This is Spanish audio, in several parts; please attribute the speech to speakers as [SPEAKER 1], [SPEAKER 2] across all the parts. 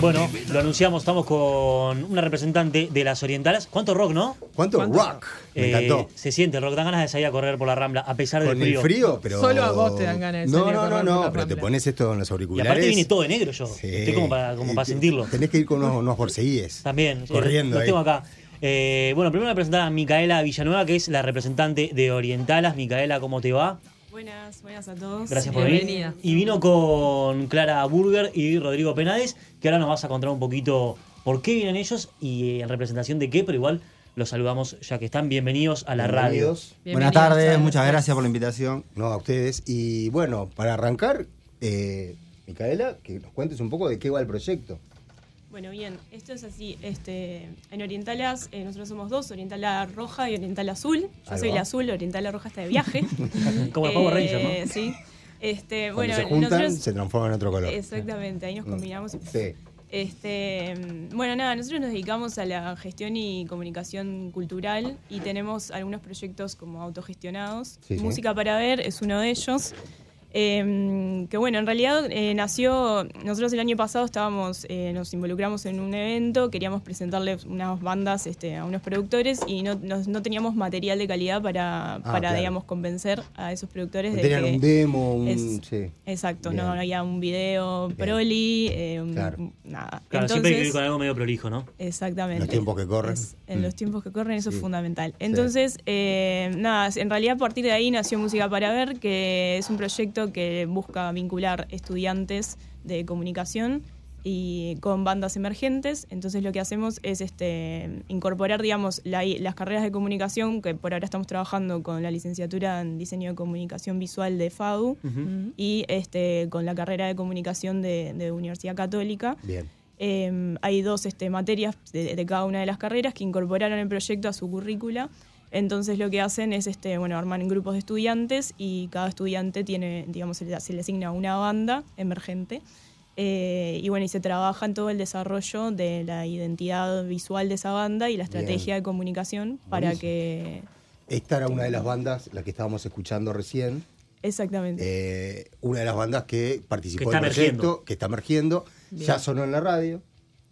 [SPEAKER 1] Bueno, lo anunciamos, estamos con una representante de las orientales. ¿Cuánto rock, no?
[SPEAKER 2] ¿Cuánto,
[SPEAKER 3] ¿Cuánto?
[SPEAKER 2] rock? Me
[SPEAKER 1] Eh,
[SPEAKER 2] encantó.
[SPEAKER 1] Se siente el rock, dan ganas de salir a correr por la rambla, a pesar del
[SPEAKER 2] Con
[SPEAKER 1] frío.
[SPEAKER 2] el frío, pero.
[SPEAKER 3] Solo a vos te dan ganas de
[SPEAKER 2] No,
[SPEAKER 3] salir a
[SPEAKER 2] no, no,
[SPEAKER 3] correr por
[SPEAKER 2] no,
[SPEAKER 3] la
[SPEAKER 2] pero te pones esto en los
[SPEAKER 1] Y
[SPEAKER 2] auriculares.
[SPEAKER 1] aparte viene todo de negro yo.
[SPEAKER 2] Sí.
[SPEAKER 1] Estoy como para, como
[SPEAKER 2] Y
[SPEAKER 1] para
[SPEAKER 2] te-
[SPEAKER 1] sentirlo.
[SPEAKER 2] Tenés que ir con unos, unos borseguíes.
[SPEAKER 1] También.
[SPEAKER 2] Corriendo
[SPEAKER 1] Los
[SPEAKER 2] ahí.
[SPEAKER 1] tengo acá. Eh, bueno, primero voy a presentar a Micaela Villanueva, que es la representante de Orientalas. Micaela, ¿cómo te va?
[SPEAKER 4] Buenas, buenas a todos.
[SPEAKER 1] Gracias por venir. Y vino con Clara Burger y Rodrigo Penades, que ahora nos vas a contar un poquito por qué vienen ellos y eh, en representación de qué, pero igual los saludamos ya que están bienvenidos a la radio.
[SPEAKER 2] Bienvenidos.
[SPEAKER 5] Buenas tardes, muchas gracias por la invitación.
[SPEAKER 2] No, a ustedes. Y bueno, para arrancar, eh, Micaela, que nos cuentes un poco de qué va el proyecto.
[SPEAKER 4] Bueno, bien, esto es así. Este, en Orientalas, eh, nosotros somos dos, Orientala Roja y Orientala Azul. Yo soy la azul, Orientala Roja está de viaje.
[SPEAKER 1] Como el Power Ranger,
[SPEAKER 4] Eh,
[SPEAKER 1] ¿no?
[SPEAKER 4] Sí. Este,
[SPEAKER 2] Cuando
[SPEAKER 4] bueno,
[SPEAKER 2] se juntan,
[SPEAKER 4] nosotros-
[SPEAKER 2] se transforman en otro color.
[SPEAKER 4] Exactamente, ahí nos
[SPEAKER 2] Mm.
[SPEAKER 4] combinamos.
[SPEAKER 2] Sí.
[SPEAKER 4] Este, mm, bueno, nada, nosotros nos dedicamos a la gestión y comunicación cultural y tenemos algunos proyectos como autogestionados.
[SPEAKER 2] Sí, sí.
[SPEAKER 4] Música para ver es uno de ellos. Eh, que bueno, en realidad eh, nació, nosotros el año pasado estábamos, eh, nos involucramos en un evento, queríamos presentarles unas bandas este, a unos productores y no, nos- no teníamos material de calidad para, para
[SPEAKER 2] Ah, claro.
[SPEAKER 4] digamos, convencer a esos productores de
[SPEAKER 2] Tenían
[SPEAKER 4] que...
[SPEAKER 2] un demo, un.
[SPEAKER 4] es-
[SPEAKER 2] sí.
[SPEAKER 4] Exacto,
[SPEAKER 2] Bien.
[SPEAKER 4] no había un video
[SPEAKER 2] Bien.
[SPEAKER 4] proli, eh, un-
[SPEAKER 2] Claro.
[SPEAKER 4] nada.
[SPEAKER 1] Claro, siempre hay que ir
[SPEAKER 4] Entonces-
[SPEAKER 1] con algo medio prolijo, ¿no?
[SPEAKER 4] Exactamente.
[SPEAKER 2] Los tiempos que corren.
[SPEAKER 4] Es- en
[SPEAKER 2] Mm.
[SPEAKER 4] los tiempos que corren eso
[SPEAKER 2] Sí.
[SPEAKER 4] es fundamental. Entonces, eh, nada, en realidad a partir de ahí nació Música para Ver, que es un proyecto que busca vincular estudiantes de comunicación y con bandas emergentes. Entonces lo que hacemos es este incorporar, digamos, la- las carreras de comunicación, que por ahora estamos trabajando con la licenciatura en diseño de comunicación visual de FADU y este con la carrera de comunicación de, de Universidad Católica.
[SPEAKER 2] Bien.
[SPEAKER 4] Eh, hay dos este, materias de, de cada una de las carreras que incorporaron el proyecto a su currícula. Entonces lo que hacen es este, bueno, armar en grupos de estudiantes y cada estudiante tiene, digamos, se le, se le asigna una banda emergente. Eh, y bueno, y se trabaja en todo el desarrollo de la identidad visual de esa banda y la estrategia de comunicación para
[SPEAKER 2] Buenísimo.
[SPEAKER 4] que.
[SPEAKER 2] Esta era una de las bandas, la que estábamos escuchando recién.
[SPEAKER 4] Exactamente.
[SPEAKER 2] eh, una de las bandas que participó
[SPEAKER 1] Que está
[SPEAKER 2] del proyecto,
[SPEAKER 1] emergiendo.
[SPEAKER 2] que está emergiendo. Ya sonó en la radio.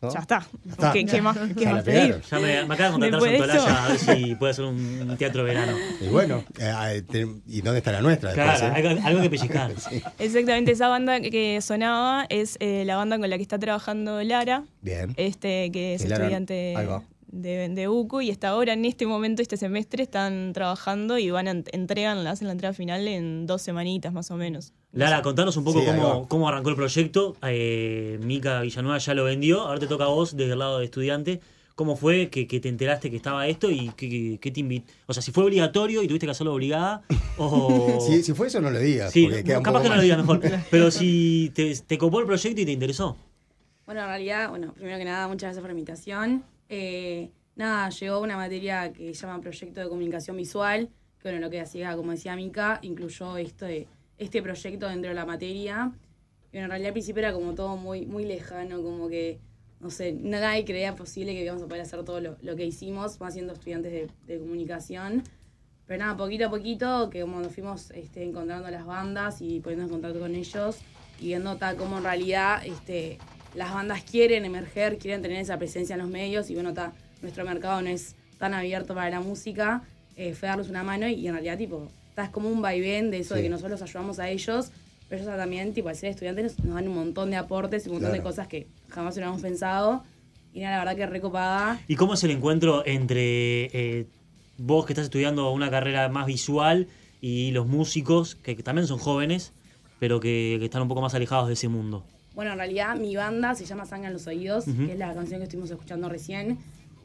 [SPEAKER 2] ¿No?
[SPEAKER 4] ya está.
[SPEAKER 2] está.
[SPEAKER 4] ¿Qué, qué más, qué
[SPEAKER 2] Ya
[SPEAKER 4] más
[SPEAKER 2] la
[SPEAKER 4] pedir?
[SPEAKER 2] pegaron.
[SPEAKER 1] Ya me, me acaba de contratar
[SPEAKER 4] Después
[SPEAKER 1] Santolaya a ver si puede hacer un teatro verano.
[SPEAKER 2] Y bueno, eh, te- ¿y dónde está la nuestra? después,
[SPEAKER 1] Claro,
[SPEAKER 2] eh?
[SPEAKER 1] algo, algo que pellizcar.
[SPEAKER 2] Sí.
[SPEAKER 4] Exactamente, esa banda que- sonaba es eh, la banda con la que está trabajando Lara,
[SPEAKER 2] Bien.
[SPEAKER 4] este que es
[SPEAKER 2] Lara,
[SPEAKER 4] estudiante
[SPEAKER 2] ahí va.
[SPEAKER 4] de, de UCU y hasta ahora en este momento, este semestre, están trabajando y van a ent- entregan, hacen la entrega final en dos semanitas más o menos.
[SPEAKER 1] Lara, contanos un poco
[SPEAKER 2] Sí,
[SPEAKER 1] cómo, cómo arrancó el proyecto. Eh, Mica Villanueva ya lo vendió, ahora te toca a vos desde el lado de estudiante. ¿Cómo fue que, que te enteraste que estaba esto y qué, qué- qué te invitó? O sea, si fue obligatorio y tuviste que hacerlo obligada o...
[SPEAKER 2] Si, si fue eso, no lo digas.
[SPEAKER 1] Sí,
[SPEAKER 2] porque queda un
[SPEAKER 1] capaz
[SPEAKER 2] poco
[SPEAKER 1] que no
[SPEAKER 2] mal.
[SPEAKER 1] lo digas mejor. Pero si te, te copó el proyecto y te interesó.
[SPEAKER 6] Bueno, en realidad, bueno, primero que nada, muchas gracias por la invitación. Eh, nada, llegó una materia que se llama Proyecto de Comunicación Visual, que bueno, lo que hacía, como decía Mica, incluyó esto de, este proyecto dentro de la materia. Y en realidad al principio era como todo muy, muy lejano, como que, no sé, nadie creía posible que íbamos a poder hacer todo lo, lo que hicimos, más siendo estudiantes de, de comunicación. Pero nada, poquito a poquito, que como nos fuimos este, encontrando las bandas y poniéndonos en contacto con ellos y viendo tal en realidad este, las bandas quieren emerger, quieren tener esa presencia en los medios y bueno, ta, nuestro mercado no es tan abierto para la música, eh, fue darles una mano y, en realidad tipo, ta, es como un vaivén de eso de
[SPEAKER 2] Sí.
[SPEAKER 6] que nosotros los ayudamos a ellos, pero ellos también, tipo, al ser estudiantes nos dan un montón de aportes y un montón de
[SPEAKER 2] Claro.
[SPEAKER 6] cosas que jamás hubiéramos pensado y nada, la verdad que recopada.
[SPEAKER 1] ¿Y cómo es el encuentro entre eh, vos que estás estudiando una carrera más visual y los músicos, que, que también son jóvenes, pero que, que están un poco más alejados de ese mundo?
[SPEAKER 6] Bueno, en realidad mi banda se llama Sangre en los Oídos,
[SPEAKER 1] Ujú.
[SPEAKER 6] que es la canción que estuvimos escuchando recién,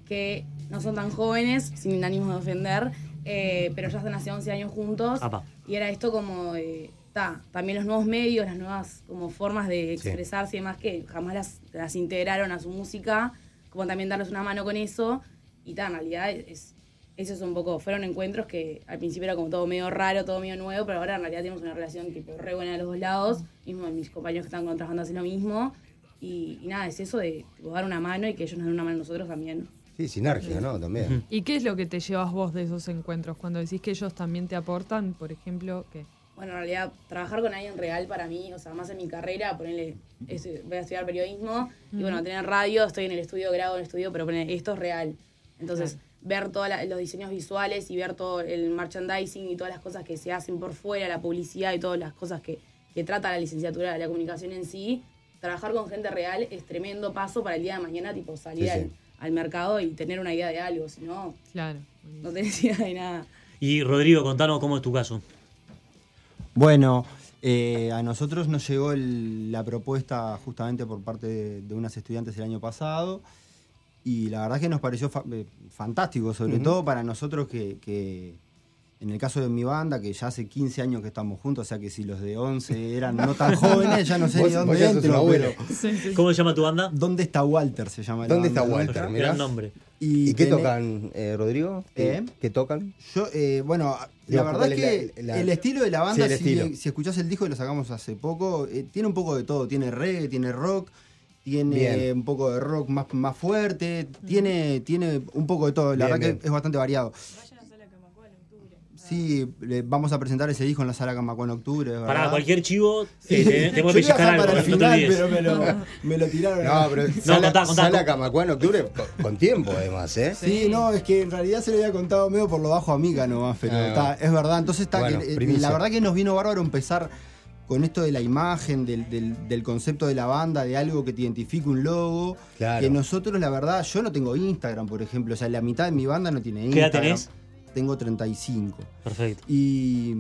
[SPEAKER 6] que no son tan jóvenes, sin ánimo de ofender, eh, pero ya están hace 11 años juntos.
[SPEAKER 1] Apa.
[SPEAKER 6] Y era esto como, eh, ta, también los nuevos medios, las nuevas como formas de
[SPEAKER 2] Sí.
[SPEAKER 6] expresarse y demás que jamás las, las integraron a su música, como también darles una mano con eso. Y ta, en realidad es, eso es un poco, fueron encuentros que al principio era como todo medio raro, todo medio nuevo, pero ahora en realidad tenemos una relación tipo re buena de los dos lados. Mismo mis compañeros que están con otras bandas lo mismo. Y, y nada, es eso de tipo, dar una mano y que ellos nos den una mano a nosotros también.
[SPEAKER 2] Sí, sinergia, ¿no? También.
[SPEAKER 3] ¿Y qué es lo que te llevas vos de esos encuentros? Cuando decís que ellos también te aportan, por ejemplo, ¿qué?
[SPEAKER 6] Bueno, en realidad, trabajar con alguien real para mí, o sea, más en mi carrera, ponerle, es- voy a estudiar periodismo, y bueno, tener radio, estoy en el estudio, grabo en el estudio, pero poner, esto es real. Entonces, ver todos los diseños visuales y ver todo el merchandising y todas las cosas que se hacen por fuera, la publicidad y todas las cosas que, que trata la licenciatura de la comunicación en sí, trabajar con gente real es tremendo paso para el día de mañana, tipo, salir
[SPEAKER 2] Sí, sí.
[SPEAKER 6] Al, mercado y tener una idea de algo, si no,
[SPEAKER 3] Claro.
[SPEAKER 6] no tenés idea de nada.
[SPEAKER 1] Y Rodrigo, contanos cómo es tu caso.
[SPEAKER 5] Bueno, eh, a nosotros nos llegó el- la propuesta justamente por parte de, de unas estudiantes el año pasado y la verdad que nos pareció fa- eh, fantástico, sobre todo para nosotros que, que, en el caso de mi banda, que ya hace 15 años que estamos juntos, o sea que si los de 11 eran no tan jóvenes, ya no sé ni dónde entro,
[SPEAKER 2] abuelo.
[SPEAKER 5] pero
[SPEAKER 1] ¿Cómo se llama tu banda?
[SPEAKER 5] ¿dónde está Walter? Se llama la
[SPEAKER 2] ¿Dónde está. Walter? Mirá.
[SPEAKER 1] Gran nombre.
[SPEAKER 2] ¿Y qué tocan, eh, Rodrigo? ¿Qué,
[SPEAKER 5] ¿Eh?
[SPEAKER 2] qué tocan?
[SPEAKER 5] Yo, eh, bueno,
[SPEAKER 2] Digo,
[SPEAKER 5] la verdad es
[SPEAKER 2] ¿cuál es
[SPEAKER 5] que
[SPEAKER 2] la- la-
[SPEAKER 5] el estilo de la
[SPEAKER 2] Sí,
[SPEAKER 5] banda, si, si escuchás el disco que lo sacamos hace poco, eh, tiene un poco de todo. Tiene reggae, tiene rock, tiene
[SPEAKER 2] Bien.
[SPEAKER 5] un poco de rock más, más fuerte, tiene, tiene un poco de todo. La
[SPEAKER 2] Bien,
[SPEAKER 5] verdad
[SPEAKER 2] bien.
[SPEAKER 5] que es bastante variado. Sí, le- vamos a presentar ese disco en la sala Camacua en octubre, ¿verdad?
[SPEAKER 1] Para cualquier chivo,
[SPEAKER 5] Sí.
[SPEAKER 1] eh, te- tenemos que pellizcar algo,
[SPEAKER 5] para el
[SPEAKER 1] no
[SPEAKER 5] final, pero me lo, me lo tiraron.
[SPEAKER 2] No, pero sala,
[SPEAKER 1] contá, contá,
[SPEAKER 2] sala en octubre con, con tiempo, además, ¿eh?
[SPEAKER 5] Sí, no, es que en realidad se lo había contado medio por lo bajo a Mica nomás, pero
[SPEAKER 2] Ah,
[SPEAKER 5] está, es verdad. Entonces está
[SPEAKER 2] Bueno,
[SPEAKER 5] que, eh, la verdad que nos vino bárbaro empezar con esto de la imagen, del, del- del concepto de la banda, de algo que te identifique un logo.
[SPEAKER 2] Claro.
[SPEAKER 5] Que nosotros, la verdad, yo no tengo Instagram, por ejemplo. O sea, la mitad de mi banda no tiene
[SPEAKER 1] ¿Qué edad
[SPEAKER 5] Instagram.
[SPEAKER 1] tenés?
[SPEAKER 5] Tengo 35.
[SPEAKER 1] Perfecto.
[SPEAKER 5] Y,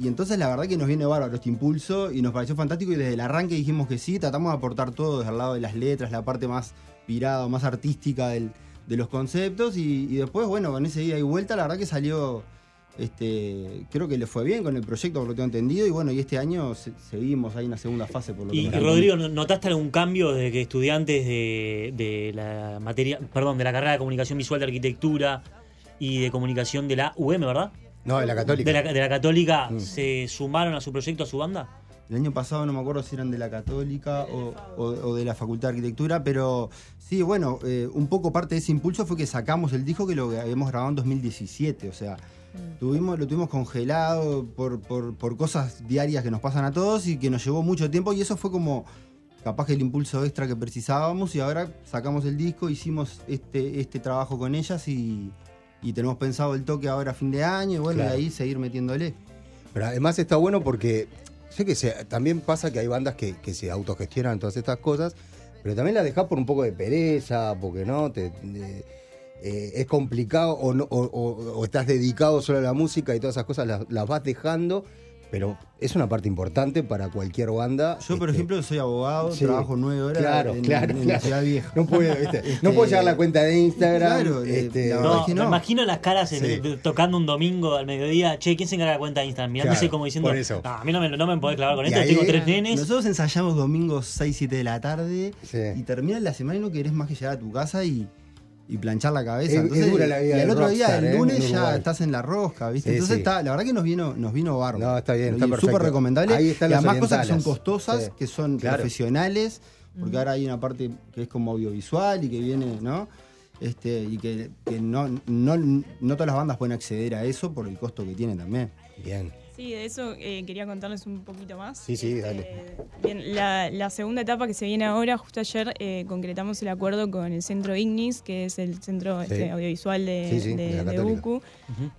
[SPEAKER 5] y entonces la verdad que nos viene bárbaro este impulso y nos pareció fantástico y desde el arranque dijimos que sí, tratamos de aportar todo desde el lado de las letras, la parte más pirada o más artística del- de los conceptos y, y después, bueno, con ese ida y vuelta la verdad que salió, este, creo que le fue bien con el proyecto por lo que tengo entendido y bueno, y este año se- seguimos ahí en la segunda fase por lo que
[SPEAKER 1] Y,
[SPEAKER 5] me
[SPEAKER 1] y Rodrigo, ¿notaste algún cambio desde que estudiantes de, de la materia, perdón, de la carrera de comunicación visual de arquitectura y de comunicación de la UM, ¿verdad?
[SPEAKER 2] No, de la católica.
[SPEAKER 1] De la, de la católica
[SPEAKER 2] Mm.
[SPEAKER 1] se sumaron a su proyecto, a su banda.
[SPEAKER 5] El año pasado no me acuerdo si eran de la Católica o, o- o de la Facultad de Arquitectura, pero sí, bueno, eh, un poco parte de ese impulso fue que sacamos el disco que lo habíamos grabado en 2017, o sea, tuvimos, lo tuvimos congelado por, por- por cosas diarias que nos pasan a todos y que nos llevó mucho tiempo y eso fue como capaz que el impulso extra que precisábamos y ahora sacamos el disco, hicimos este, este trabajo con ellas y, y tenemos pensado el toque ahora a fin de año y bueno,
[SPEAKER 2] Claro.
[SPEAKER 5] de ahí seguir metiéndole.
[SPEAKER 2] Pero además está bueno porque sé que se- también pasa que hay bandas que, que se autogestionan todas estas cosas, pero también las dejás por un poco de pereza, porque no, te, eh, es complicado o, no- o- o- o estás dedicado solo a la música y todas esas cosas las, las vas dejando, pero es una parte importante para cualquier banda.
[SPEAKER 5] Yo, por
[SPEAKER 2] este,
[SPEAKER 5] ejemplo, soy abogado,
[SPEAKER 2] sí.
[SPEAKER 5] trabajo nueve horas
[SPEAKER 2] Claro,
[SPEAKER 5] en,
[SPEAKER 2] claro,
[SPEAKER 5] en la
[SPEAKER 2] claro.
[SPEAKER 5] ciudad vieja.
[SPEAKER 2] No puedo, ¿viste? no
[SPEAKER 5] Este,
[SPEAKER 2] puedo llevar la cuenta de Instagram.
[SPEAKER 5] claro, eh,
[SPEAKER 2] este,
[SPEAKER 5] la
[SPEAKER 1] No,
[SPEAKER 5] es que
[SPEAKER 1] me
[SPEAKER 5] no.
[SPEAKER 1] imagino las caras en-
[SPEAKER 2] Sí.
[SPEAKER 1] tocando un domingo al mediodía. Che, ¿quién se encarga de la cuenta de Instagram? Mirándose
[SPEAKER 2] Claro,
[SPEAKER 1] como diciendo,
[SPEAKER 2] por eso.
[SPEAKER 1] "No, a mí no me, no me podés clavar con
[SPEAKER 2] Y
[SPEAKER 1] esto,
[SPEAKER 2] ahí-
[SPEAKER 1] tengo tres nenes.
[SPEAKER 5] Nosotros ensayamos domingos 6, 7 de la tarde
[SPEAKER 2] Sí.
[SPEAKER 5] y termina la semana y no querés más que llegar a tu casa y, y planchar la cabeza.
[SPEAKER 2] Es- es
[SPEAKER 5] Entonces,
[SPEAKER 2] dura la vida
[SPEAKER 5] y el otro día, el
[SPEAKER 2] ¿eh?
[SPEAKER 5] lunes, ya
[SPEAKER 2] Uruguay.
[SPEAKER 5] estás en la rosca, ¿viste?
[SPEAKER 2] Sí,
[SPEAKER 5] Entonces,
[SPEAKER 2] sí.
[SPEAKER 5] Está, la verdad que nos vino, nos vino bárbaro.
[SPEAKER 2] No, está bien, está perfecto.
[SPEAKER 5] Súper recomendable.
[SPEAKER 2] Ahí están
[SPEAKER 5] y además cosas que son
[SPEAKER 2] orientales.
[SPEAKER 5] costosas,
[SPEAKER 2] Sí.
[SPEAKER 5] que son
[SPEAKER 2] Claro.
[SPEAKER 5] profesionales, porque ahora hay una parte que es como audiovisual y que viene, ¿no? Este, y que, que no, no, no todas las bandas pueden acceder a eso por el costo que tiene también.
[SPEAKER 2] Bien.
[SPEAKER 4] Sí, de eso eh, quería contarles un poquito más.
[SPEAKER 2] Sí, sí, dale.
[SPEAKER 4] Bien, la, la segunda etapa que se viene ahora, justo ayer eh, concretamos el acuerdo con el Centro Ignis, que es el centro
[SPEAKER 2] Sí.
[SPEAKER 4] este, audiovisual de,
[SPEAKER 2] Sí, sí,
[SPEAKER 4] de-
[SPEAKER 2] de la
[SPEAKER 4] de
[SPEAKER 2] Católica.
[SPEAKER 4] UCU.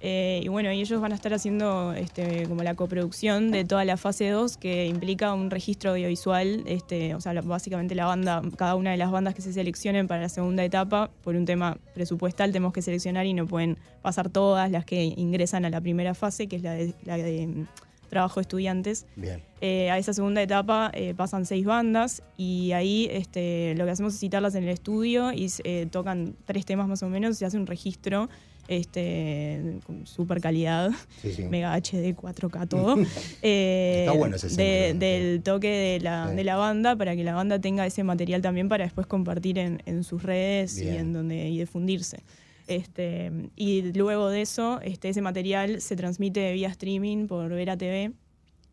[SPEAKER 4] Eh, y bueno, y ellos van a estar haciendo este, como la coproducción de toda la fase 2, que implica un registro audiovisual, este, o sea, básicamente la banda, cada una de las bandas que se seleccionen para la segunda etapa, por un tema presupuestal tenemos que seleccionar y no pueden pasar todas las que ingresan a la primera fase, que es la de, la de mm, trabajo de estudiantes.
[SPEAKER 2] Bien.
[SPEAKER 4] Eh, a esa segunda etapa eh, pasan seis bandas y ahí este, lo que hacemos es citarlas en el estudio y eh, tocan tres temas más o menos, se hace un registro este, con super calidad,
[SPEAKER 2] Sí, sí.
[SPEAKER 4] Mega HD, 4K, todo. eh,
[SPEAKER 2] Está bueno ese
[SPEAKER 4] de- Del toque de la,
[SPEAKER 2] Sí.
[SPEAKER 4] de la banda para que la banda tenga ese material también para después compartir en, en sus redes y en donde y difundirse. Este, y luego de eso, este, ese material se transmite vía streaming por Vera TV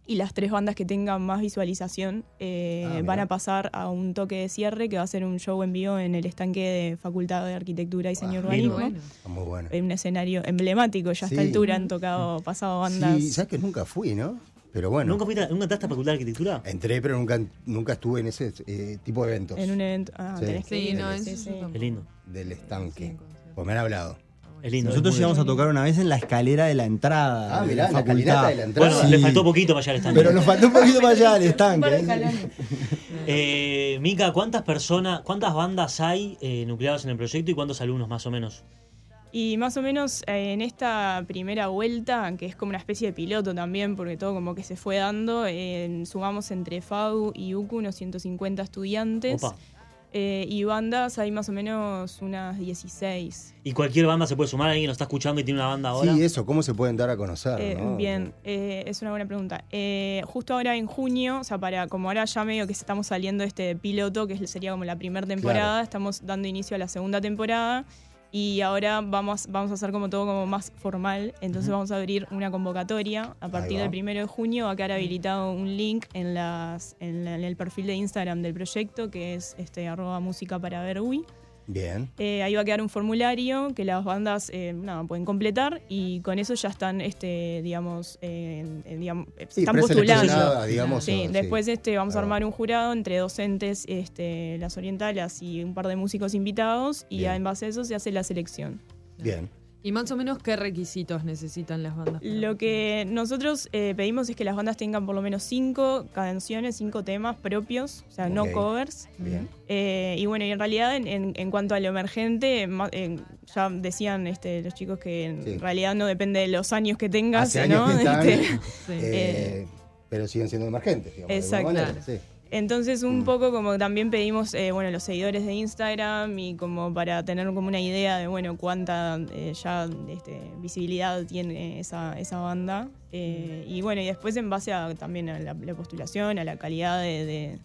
[SPEAKER 4] Y las tres bandas que tengan más visualización eh,
[SPEAKER 2] Ah,
[SPEAKER 4] van a pasar a un toque de cierre que va a ser un show en vivo en el estanque de Facultad de Arquitectura, Diseño y
[SPEAKER 2] Ah,
[SPEAKER 4] Urbanismo.
[SPEAKER 3] Bueno.
[SPEAKER 2] Está muy bueno.
[SPEAKER 4] En un escenario emblemático, ya a esta altura han tocado, pasado bandas.
[SPEAKER 2] Sí, sabes que nunca fui, ¿no? Pero bueno.
[SPEAKER 1] ¿Nunca, fuiste, ¿Nunca entraste a Facultad de Arquitectura?
[SPEAKER 2] Entré, pero nunca, nunca estuve en ese eh, tipo de eventos.
[SPEAKER 4] En un evento. Ah,
[SPEAKER 2] Sí.
[SPEAKER 4] tenés que
[SPEAKER 3] Sí,
[SPEAKER 4] ir.
[SPEAKER 3] no,
[SPEAKER 4] Sí,
[SPEAKER 3] eso
[SPEAKER 4] sí.
[SPEAKER 1] Es lindo.
[SPEAKER 2] Del
[SPEAKER 3] Sí,
[SPEAKER 2] estanque. Pues me han hablado.
[SPEAKER 1] Es lindo.
[SPEAKER 5] Nosotros
[SPEAKER 1] es
[SPEAKER 5] llegamos a tocar una vez en la escalera de la entrada.
[SPEAKER 2] Ah, mirá, la
[SPEAKER 5] facultad.
[SPEAKER 2] caminata de la entrada.
[SPEAKER 1] Bueno,
[SPEAKER 5] Sí.
[SPEAKER 1] le faltó poquito para llegar al estanque.
[SPEAKER 5] Pero nos faltó un poquito para allá al estanque.
[SPEAKER 1] Eh, Mica, ¿cuántas personas, cuántas bandas hay eh, nucleadas en el proyecto y cuántos alumnos más o menos?
[SPEAKER 4] Y más o menos eh, en esta primera vuelta, que es como una especie de piloto también, porque todo como que se fue dando, eh, sumamos entre FAU y UCU unos 150 estudiantes.
[SPEAKER 1] Opa.
[SPEAKER 4] Eh, y bandas hay más o menos unas 16.
[SPEAKER 1] ¿Y cualquier banda se puede sumar? ¿Alguien nos está escuchando y tiene una banda ahora?
[SPEAKER 2] Sí, eso, ¿cómo se pueden dar a conocer?
[SPEAKER 4] Eh,
[SPEAKER 2] no?
[SPEAKER 4] Bien, eh, es una buena pregunta. Eh, justo ahora en junio, o sea, para como ahora ya medio que estamos saliendo este piloto, que sería como la primera temporada,
[SPEAKER 2] Claro.
[SPEAKER 4] estamos dando inicio a la segunda temporada y ahora vamos, vamos a hacer como todo como más formal, entonces vamos a abrir una convocatoria. A partir del primero de junio va a quedar habilitado un link en, las, en, la- en el perfil de Instagram del proyecto, que es este, arroba música para ver UI.
[SPEAKER 2] Bien.
[SPEAKER 4] Eh, ahí va a quedar un formulario que las bandas eh, nada, pueden completar y con eso ya están, este, digamos, eh, eh, digamos,
[SPEAKER 2] Sí,
[SPEAKER 4] están postulando.
[SPEAKER 2] preseleccionada, digamos.
[SPEAKER 4] Sí,
[SPEAKER 2] o-
[SPEAKER 4] después este, vamos a armar un jurado entre docentes, este, las orientales y un par de músicos invitados y
[SPEAKER 2] Bien.
[SPEAKER 4] en base a eso se hace la selección.
[SPEAKER 2] Bien.
[SPEAKER 3] ¿Y más o menos qué requisitos necesitan las bandas? para
[SPEAKER 4] Lo que nosotros eh, pedimos es que las bandas tengan por lo menos cinco canciones, cinco temas propios, o sea, no covers.
[SPEAKER 2] Bien.
[SPEAKER 4] Eh, y bueno, y en realidad en, en- en cuanto a lo emergente, ma- eh, ya decían este, los chicos que en
[SPEAKER 2] Sí.
[SPEAKER 4] realidad no depende de los años que tengas,
[SPEAKER 2] Hace años
[SPEAKER 4] ¿no?
[SPEAKER 2] que están,
[SPEAKER 4] Este,
[SPEAKER 3] Sí.
[SPEAKER 2] eh, pero siguen siendo emergentes, digamos. de
[SPEAKER 4] Exacto.
[SPEAKER 2] manera, sí.
[SPEAKER 4] Entonces un
[SPEAKER 2] Mm.
[SPEAKER 4] poco como también pedimos, eh, bueno, los seguidores de Instagram y como para tener como una idea de, bueno, cuánta eh, ya este, visibilidad tiene esa, esa banda. Eh, y bueno, y después en base a, también a la, la postulación, a la calidad de- de-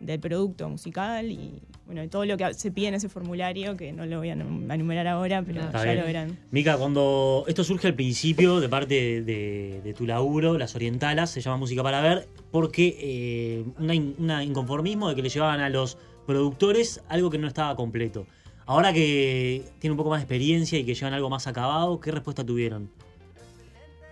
[SPEAKER 4] del producto musical y bueno, todo lo que se pide en ese formulario, que no lo voy a num- a enumerar ahora, pero
[SPEAKER 3] Está
[SPEAKER 4] ya
[SPEAKER 1] bien.
[SPEAKER 4] lo verán.
[SPEAKER 1] Mica, cuando esto surge al principio de parte de, de tu laburo, las orientalas, se llama Música para Ver, porque eh, una inconformismo de que le llevaban a los productores algo que no estaba completo. Ahora que tienen un poco más de experiencia y que llevan algo más acabado, ¿qué respuesta tuvieron?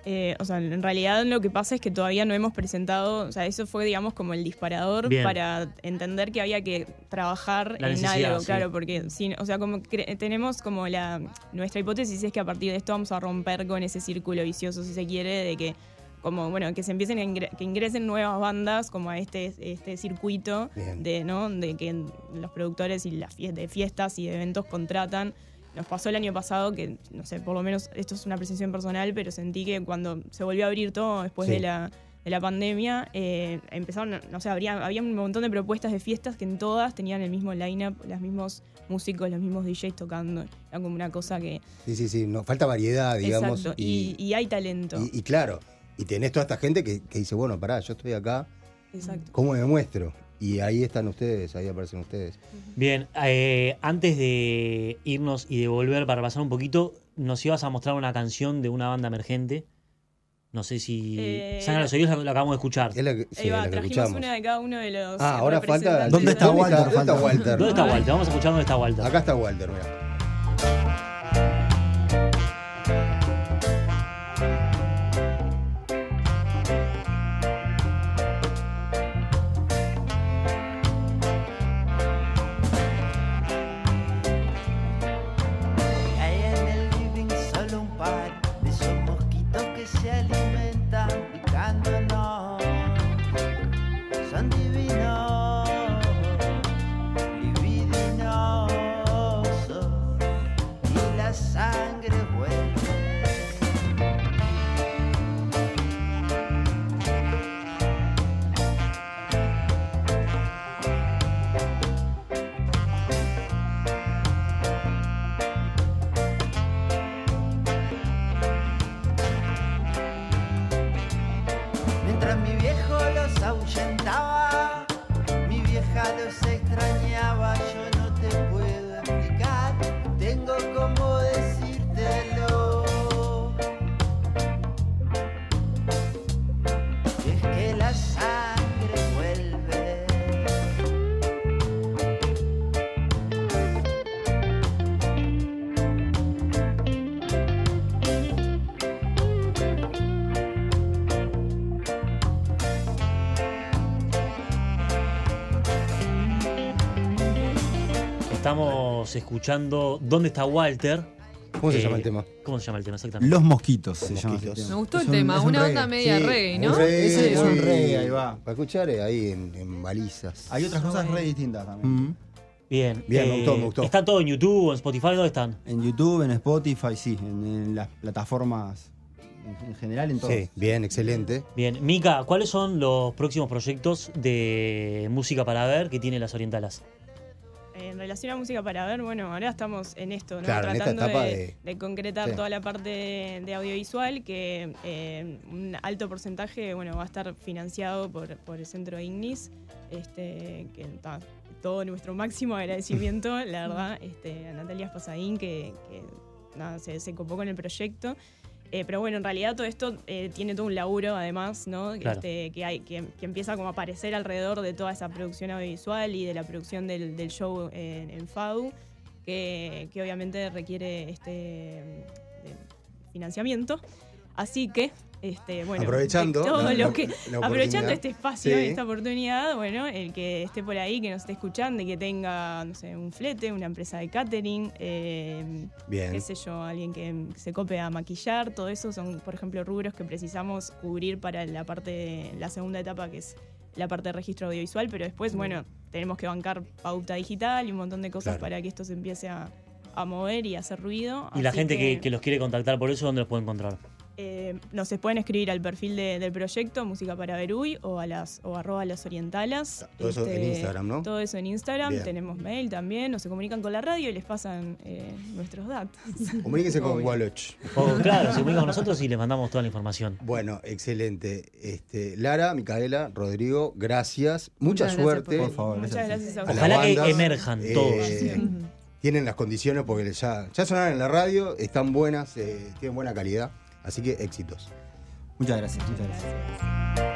[SPEAKER 4] Eh, o sea, en realidad lo que pasa es que todavía no hemos presentado, o sea, eso fue, digamos, como el disparador
[SPEAKER 1] Bien.
[SPEAKER 4] para entender que había que trabajar
[SPEAKER 1] La
[SPEAKER 4] en algo,
[SPEAKER 1] sí.
[SPEAKER 4] claro, porque, si, o sea, como tenemos como la, nuestra hipótesis es que a partir de esto vamos a romper con ese círculo vicioso, si se quiere, de que, como, bueno, que se empiecen a ingre- que ingresen nuevas bandas como a este, este circuito
[SPEAKER 2] Bien.
[SPEAKER 4] de, ¿no? De que los productores y las fie- de fiestas y de eventos contratan nos pasó el año pasado que, no sé, por lo menos esto es una apreciación personal, pero sentí que cuando se volvió a abrir todo después
[SPEAKER 2] Sí.
[SPEAKER 4] de, la, de la pandemia, eh, empezaron, no sé, habría, había un montón de propuestas de fiestas que en todas tenían el mismo line-up, los mismos músicos, los mismos DJs tocando. Era como una cosa que...
[SPEAKER 2] Sí, sí, sí. Nos falta variedad, digamos.
[SPEAKER 4] exacto, y, y hay talento.
[SPEAKER 2] y- y claro, y tenés toda esta gente que, que dice, bueno, pará, yo estoy acá,
[SPEAKER 4] exacto.
[SPEAKER 2] ¿cómo me muestro? Y ahí están ustedes, ahí aparecen ustedes.
[SPEAKER 1] Bien, eh, antes de irnos y de volver para pasar un poquito, nos ibas a mostrar una canción de una banda emergente. No sé si...
[SPEAKER 4] Eh,
[SPEAKER 1] Sangra los oídos, la, la acabamos de escuchar.
[SPEAKER 2] Es la que, sí,
[SPEAKER 4] va,
[SPEAKER 2] la que
[SPEAKER 4] trajimos
[SPEAKER 2] escuchamos.
[SPEAKER 4] una de cada uno de los
[SPEAKER 2] Ah, ahora falta.
[SPEAKER 5] ¿Dónde
[SPEAKER 4] de
[SPEAKER 5] está Walter?
[SPEAKER 2] ¿Dónde está
[SPEAKER 5] Falta.
[SPEAKER 2] Walter?
[SPEAKER 1] ¿Dónde está Walter? Vamos a escuchar dónde está Walter.
[SPEAKER 2] Acá está Walter, mira.
[SPEAKER 7] Mientras mi viejo los ahuyentaba,
[SPEAKER 1] Estamos escuchando ¿Dónde está Walter?
[SPEAKER 2] ¿Cómo se
[SPEAKER 1] Eh,
[SPEAKER 2] llama el tema?
[SPEAKER 1] ¿Cómo se llama el tema exactamente?
[SPEAKER 5] Los mosquitos se llama
[SPEAKER 2] mosquitos.
[SPEAKER 5] ese
[SPEAKER 3] Me gustó
[SPEAKER 5] Es
[SPEAKER 3] el
[SPEAKER 5] un-
[SPEAKER 3] tema,
[SPEAKER 5] un
[SPEAKER 3] una
[SPEAKER 5] reggae.
[SPEAKER 3] onda media
[SPEAKER 2] Sí,
[SPEAKER 3] reggae,
[SPEAKER 2] un
[SPEAKER 3] ¿no?
[SPEAKER 2] reggae,
[SPEAKER 5] Ese es un reggae, ahí va.
[SPEAKER 2] Para escuchar eh, ahí en, en balizas.
[SPEAKER 5] Hay otras cosas re distintas también.
[SPEAKER 2] Mm.
[SPEAKER 1] Bien.
[SPEAKER 2] Bien, me gustó, me gustó.
[SPEAKER 1] ¿Está todo en YouTube o en Spotify? ¿Dónde están?
[SPEAKER 5] En YouTube, en Spotify, sí, en, en las plataformas en, en general, en todas.
[SPEAKER 2] Sí, bien, excelente.
[SPEAKER 1] Bien. Mica, ¿cuáles son los próximos proyectos de música para ver que tiene las Orientalas?
[SPEAKER 4] En relación a música para ver, bueno, ahora estamos en esto, Tratando de,
[SPEAKER 2] de-
[SPEAKER 4] de concretar
[SPEAKER 2] Sí.
[SPEAKER 4] toda la parte de, audiovisual, que eh, un alto porcentaje, bueno, va a estar financiado por, por el Centro Ignis, este, que todo nuestro máximo agradecimiento, la verdad, este, a Natalia Espasadín, que, que, nada, se, se copó con el proyecto. Eh, pero bueno, en realidad todo esto eh, tiene todo un laburo además, ¿no?
[SPEAKER 1] Claro.
[SPEAKER 4] Este, que, hay, que, que empieza como a aparecer alrededor de toda esa producción audiovisual y de la producción del, del show en, en FADU, que, que obviamente requiere este de financiamiento. Así que, este, bueno,
[SPEAKER 2] Aprovechando
[SPEAKER 4] de todo
[SPEAKER 2] la-
[SPEAKER 4] que,
[SPEAKER 2] la
[SPEAKER 4] aprovechando este espacio,
[SPEAKER 2] Sí.
[SPEAKER 4] esta oportunidad, bueno, el que esté por ahí, que nos esté escuchando y que tenga, no sé, un flete, una empresa de catering, eh,
[SPEAKER 2] Bien.
[SPEAKER 4] qué sé yo, alguien que se cope a maquillar, todo eso son, por ejemplo, rubros que precisamos cubrir para la parte, la segunda etapa, que es la parte de registro audiovisual, pero después, bueno, tenemos que bancar pauta digital y un montón de cosas
[SPEAKER 2] Claro.
[SPEAKER 4] para que esto se empiece a, a mover y a hacer ruido.
[SPEAKER 1] Y la gente que, que los quiere contactar por eso, ¿dónde los puede encontrar?
[SPEAKER 4] Eh, nos se pueden escribir al perfil de- del proyecto Música para Beruy o a las o arroba las orientalas. Este,
[SPEAKER 2] Todo eso en Instagram, ¿no?
[SPEAKER 4] Todo eso en Instagram.
[SPEAKER 2] Bien.
[SPEAKER 4] Tenemos mail también. O se comunican con la radio y les pasan eh, nuestros datos.
[SPEAKER 2] Comuníquense con
[SPEAKER 4] Obvio.
[SPEAKER 2] Waloch.
[SPEAKER 1] O, claro, se comunican con nosotros y les mandamos toda la información.
[SPEAKER 2] Bueno, excelente. Este, Lara, Micaela, Rodrigo, gracias. Mucha
[SPEAKER 3] Muchas gracias
[SPEAKER 2] suerte.
[SPEAKER 5] Por favor,
[SPEAKER 4] Muchas gracias a ustedes.
[SPEAKER 1] Ojalá que emerjan
[SPEAKER 2] Eh,
[SPEAKER 1] todos.
[SPEAKER 2] Tienen las condiciones porque ya, ya sonaron en la radio, están buenas, eh, tienen buena calidad. Así que éxitos.
[SPEAKER 5] Muchas gracias, muchas
[SPEAKER 4] gracias.